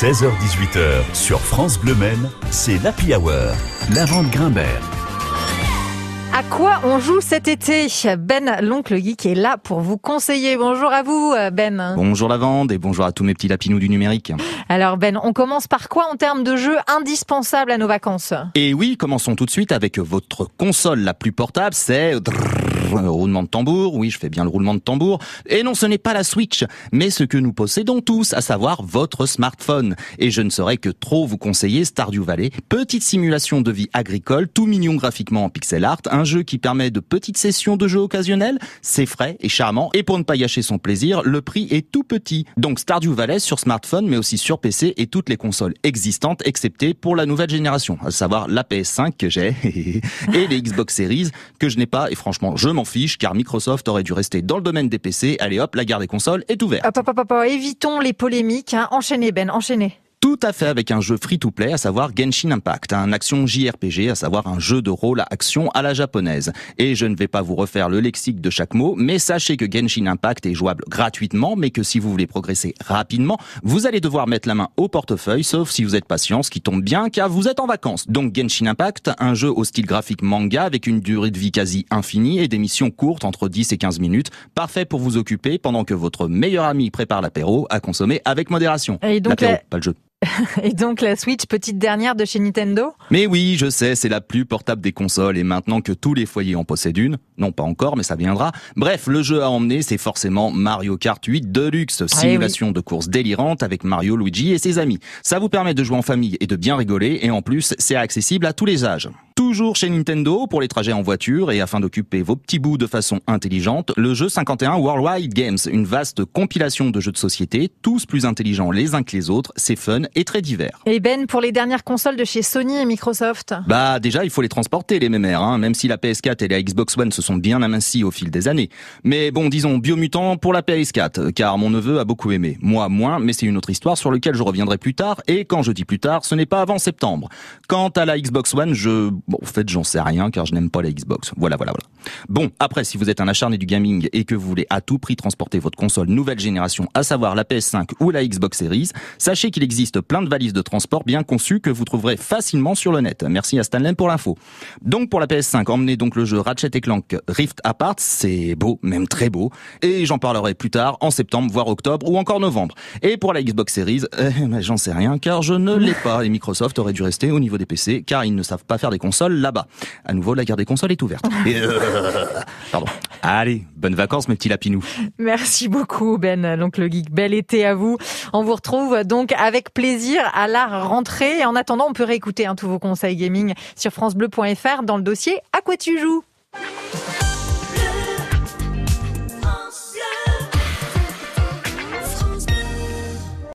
16h18h sur France Bleu Men, c'est l'Happy Hour. La vente Grimbert. À quoi on joue cet été? Ben, l'oncle geek, est là pour vous conseiller. Bonjour à vous, Ben. Bonjour Lavande et bonjour à tous mes petits lapinous du numérique. Alors Ben, on commence par quoi en termes de jeux indispensables à nos vacances? Et oui, commençons tout de suite avec votre console la plus portable, c'est roulement de tambour, oui, je fais bien le roulement de tambour. Et non, ce n'est pas la Switch, mais ce que nous possédons tous, à savoir votre smartphone. Et je ne saurais que trop vous conseiller Stardew Valley, petite simulation de vie agricole, tout mignon graphiquement en pixel art, un jeu qui permet de petites sessions de jeu occasionnelles, c'est frais et charmant, et pour ne pas gâcher son plaisir, le prix est tout petit. Donc Stardew Valley sur smartphone, mais aussi sur PC et toutes les consoles existantes, excepté pour la nouvelle génération, à savoir la PS5 que j'ai, et les Xbox Series que je n'ai pas, et franchement, je m'en car Microsoft aurait dû rester dans le domaine des PC. Allez hop, la guerre des consoles est ouverte. Hop, hop, hop, hop, évitons les polémiques. Hein. Enchaînez, Ben, enchaînez. Tout à fait avec un jeu free-to-play, à savoir Genshin Impact, un action JRPG, à savoir un jeu de rôle à action à la japonaise. Et je ne vais pas vous refaire le lexique de chaque mot, mais sachez que Genshin Impact est jouable gratuitement, mais que si vous voulez progresser rapidement, vous allez devoir mettre la main au portefeuille, sauf si vous êtes patient, ce qui tombe bien, car vous êtes en vacances. Donc Genshin Impact, un jeu au style graphique manga avec une durée de vie quasi infinie et des missions courtes entre 10 et 15 minutes, parfait pour vous occuper pendant que votre meilleur ami prépare l'apéro à consommer avec modération. Et donc L'apéro, la- pas le jeu. Et donc la Switch, petite dernière de chez Nintendo? Mais oui, je sais, c'est la plus portable des consoles et maintenant que tous les foyers en possèdent une, non pas encore, mais ça viendra. Bref, le jeu à emmener, c'est forcément Mario Kart 8 Deluxe, simulation de course délirante avec Mario, Luigi et ses amis. Ça vous permet de jouer en famille et de bien rigoler et en plus, c'est accessible à tous les âges. Toujours chez Nintendo pour les trajets en voiture et afin d'occuper vos petits bouts de façon intelligente, le jeu 51 Worldwide Games, une vaste compilation de jeux de société, tous plus intelligents les uns que les autres, c'est fun et très divers. Et Ben, pour les dernières consoles de chez Sony et Microsoft Bah déjà il faut les transporter les mémères, hein, même si la PS4 et la Xbox One se sont bien amincies au fil des années. Mais bon disons biomutant pour la PS4, car mon neveu a beaucoup aimé. Moi moins, mais c'est une autre histoire sur laquelle je reviendrai plus tard, et quand je dis plus tard, ce n'est pas avant septembre. Quant à la Xbox One, je... Bon, en fait j'en sais rien car je n'aime pas la Xbox. Voilà, voilà, voilà. Bon, après si vous êtes un acharné du gaming et que vous voulez à tout prix transporter votre console nouvelle génération, à savoir la PS5 ou la Xbox Series, sachez qu'il existe plein de valises de transport bien conçues que vous trouverez facilement sur le net. Merci à Stanley pour l'info. Donc pour la PS5, emmenez donc le jeu Ratchet Clank Rift Apart, c'est beau, même très beau, et j'en parlerai plus tard, en septembre, voire octobre, ou encore novembre. Et pour la Xbox Series, euh, j'en sais rien, car je ne l'ai pas, et Microsoft aurait dû rester au niveau des PC, car ils ne savent pas faire des consoles là-bas. À nouveau, la guerre des consoles est ouverte. pardon. Allez, bonnes vacances mes petits lapinous. Merci beaucoup Ben, l'oncle geek. Bel été à vous. On vous retrouve donc avec plaisir à la rentrée. En attendant, on peut réécouter hein, tous vos conseils gaming sur francebleu.fr dans le dossier À quoi tu joues?